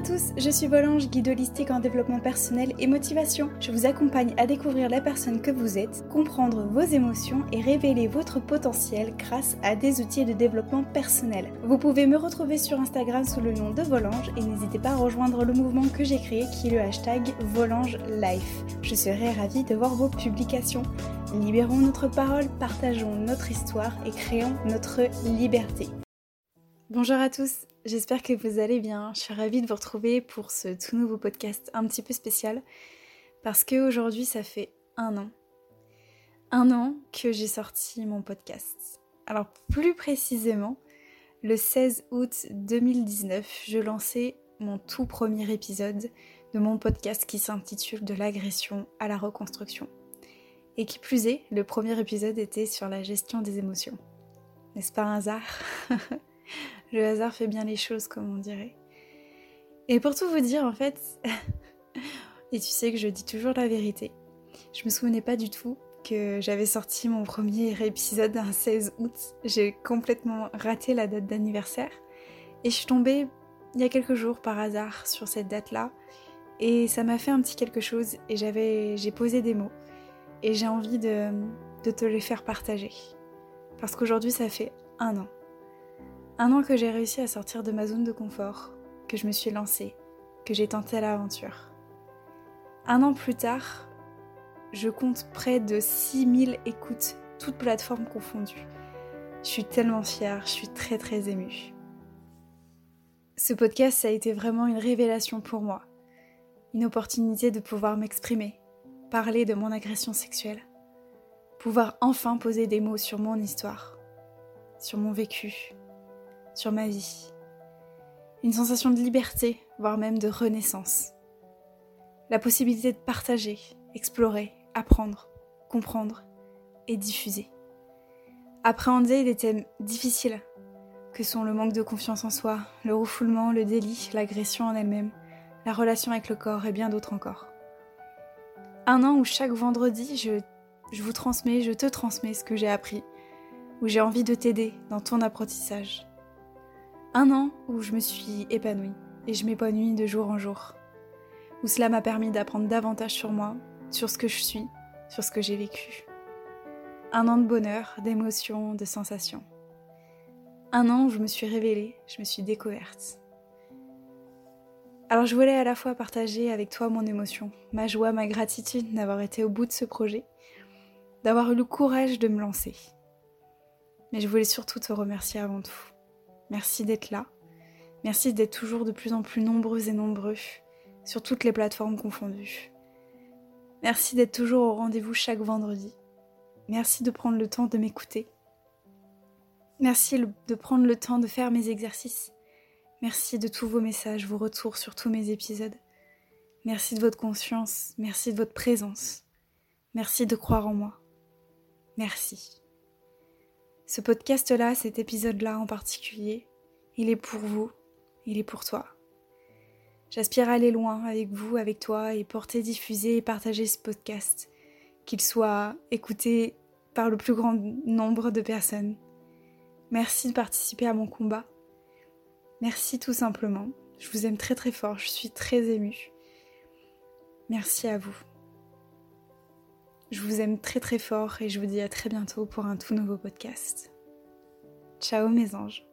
à tous, je suis Volange, guide holistique en développement personnel et motivation. Je vous accompagne à découvrir la personne que vous êtes, comprendre vos émotions et révéler votre potentiel grâce à des outils de développement personnel. Vous pouvez me retrouver sur Instagram sous le nom de Volange et n'hésitez pas à rejoindre le mouvement que j'ai créé qui est le hashtag Volange Life. Je serai ravie de voir vos publications. Libérons notre parole, partageons notre histoire et créons notre liberté. Bonjour à tous, j'espère que vous allez bien. Je suis ravie de vous retrouver pour ce tout nouveau podcast un petit peu spécial parce qu'aujourd'hui ça fait un an. Un an que j'ai sorti mon podcast. Alors plus précisément, le 16 août 2019, je lançais mon tout premier épisode de mon podcast qui s'intitule De l'agression à la reconstruction. Et qui plus est, le premier épisode était sur la gestion des émotions. N'est-ce pas un hasard? Le hasard fait bien les choses, comme on dirait. Et pour tout vous dire, en fait, et tu sais que je dis toujours la vérité, je me souvenais pas du tout que j'avais sorti mon premier épisode un 16 août. J'ai complètement raté la date d'anniversaire. Et je suis tombée il y a quelques jours par hasard sur cette date-là. Et ça m'a fait un petit quelque chose et j'ai posé des mots. Et j'ai envie de te les faire partager. Parce qu'aujourd'hui, ça fait un an. Un an que j'ai réussi à sortir de ma zone de confort, que je me suis lancée, que j'ai tenté l'aventure. Un an plus tard, je compte près de 6000 écoutes, toutes plateformes confondues. Je suis tellement fière, je suis très très émue. Ce podcast, ça a été vraiment une révélation pour moi. Une opportunité de pouvoir m'exprimer, parler de mon agression sexuelle, pouvoir enfin poser des mots sur mon histoire, sur mon vécu, sur ma vie. Une sensation de liberté, voire même de renaissance. La possibilité de partager, explorer, apprendre, comprendre et diffuser. Appréhender des thèmes difficiles que sont le manque de confiance en soi, le refoulement, le délit, l'agression en elle-même, la relation avec le corps et bien d'autres encore. Un an où chaque vendredi, je, je vous transmets, je te transmets ce que j'ai appris, où j'ai envie de t'aider dans ton apprentissage. Un an où je me suis épanouie et je m'épanouis de jour en jour. Où cela m'a permis d'apprendre davantage sur moi, sur ce que je suis, sur ce que j'ai vécu. Un an de bonheur, d'émotions, de sensations. Un an où je me suis révélée, je me suis découverte. Alors je voulais à la fois partager avec toi mon émotion, ma joie, ma gratitude d'avoir été au bout de ce projet, d'avoir eu le courage de me lancer. Mais je voulais surtout te remercier avant tout. Merci d'être là. Merci d'être toujours de plus en plus nombreux et nombreux sur toutes les plateformes confondues. Merci d'être toujours au rendez-vous chaque vendredi. Merci de prendre le temps de m'écouter. Merci de prendre le temps de faire mes exercices. Merci de tous vos messages, vos retours sur tous mes épisodes. Merci de votre conscience, merci de votre présence. Merci de croire en moi. Merci. Ce podcast-là, cet épisode-là en particulier, il est pour vous, il est pour toi. J'aspire à aller loin avec vous, avec toi, et porter, diffuser et partager ce podcast, qu'il soit écouté par le plus grand nombre de personnes. Merci de participer à mon combat. Merci tout simplement. Je vous aime très très fort, je suis très émue. Merci à vous. Je vous aime très très fort et je vous dis à très bientôt pour un tout nouveau podcast. Ciao mes anges.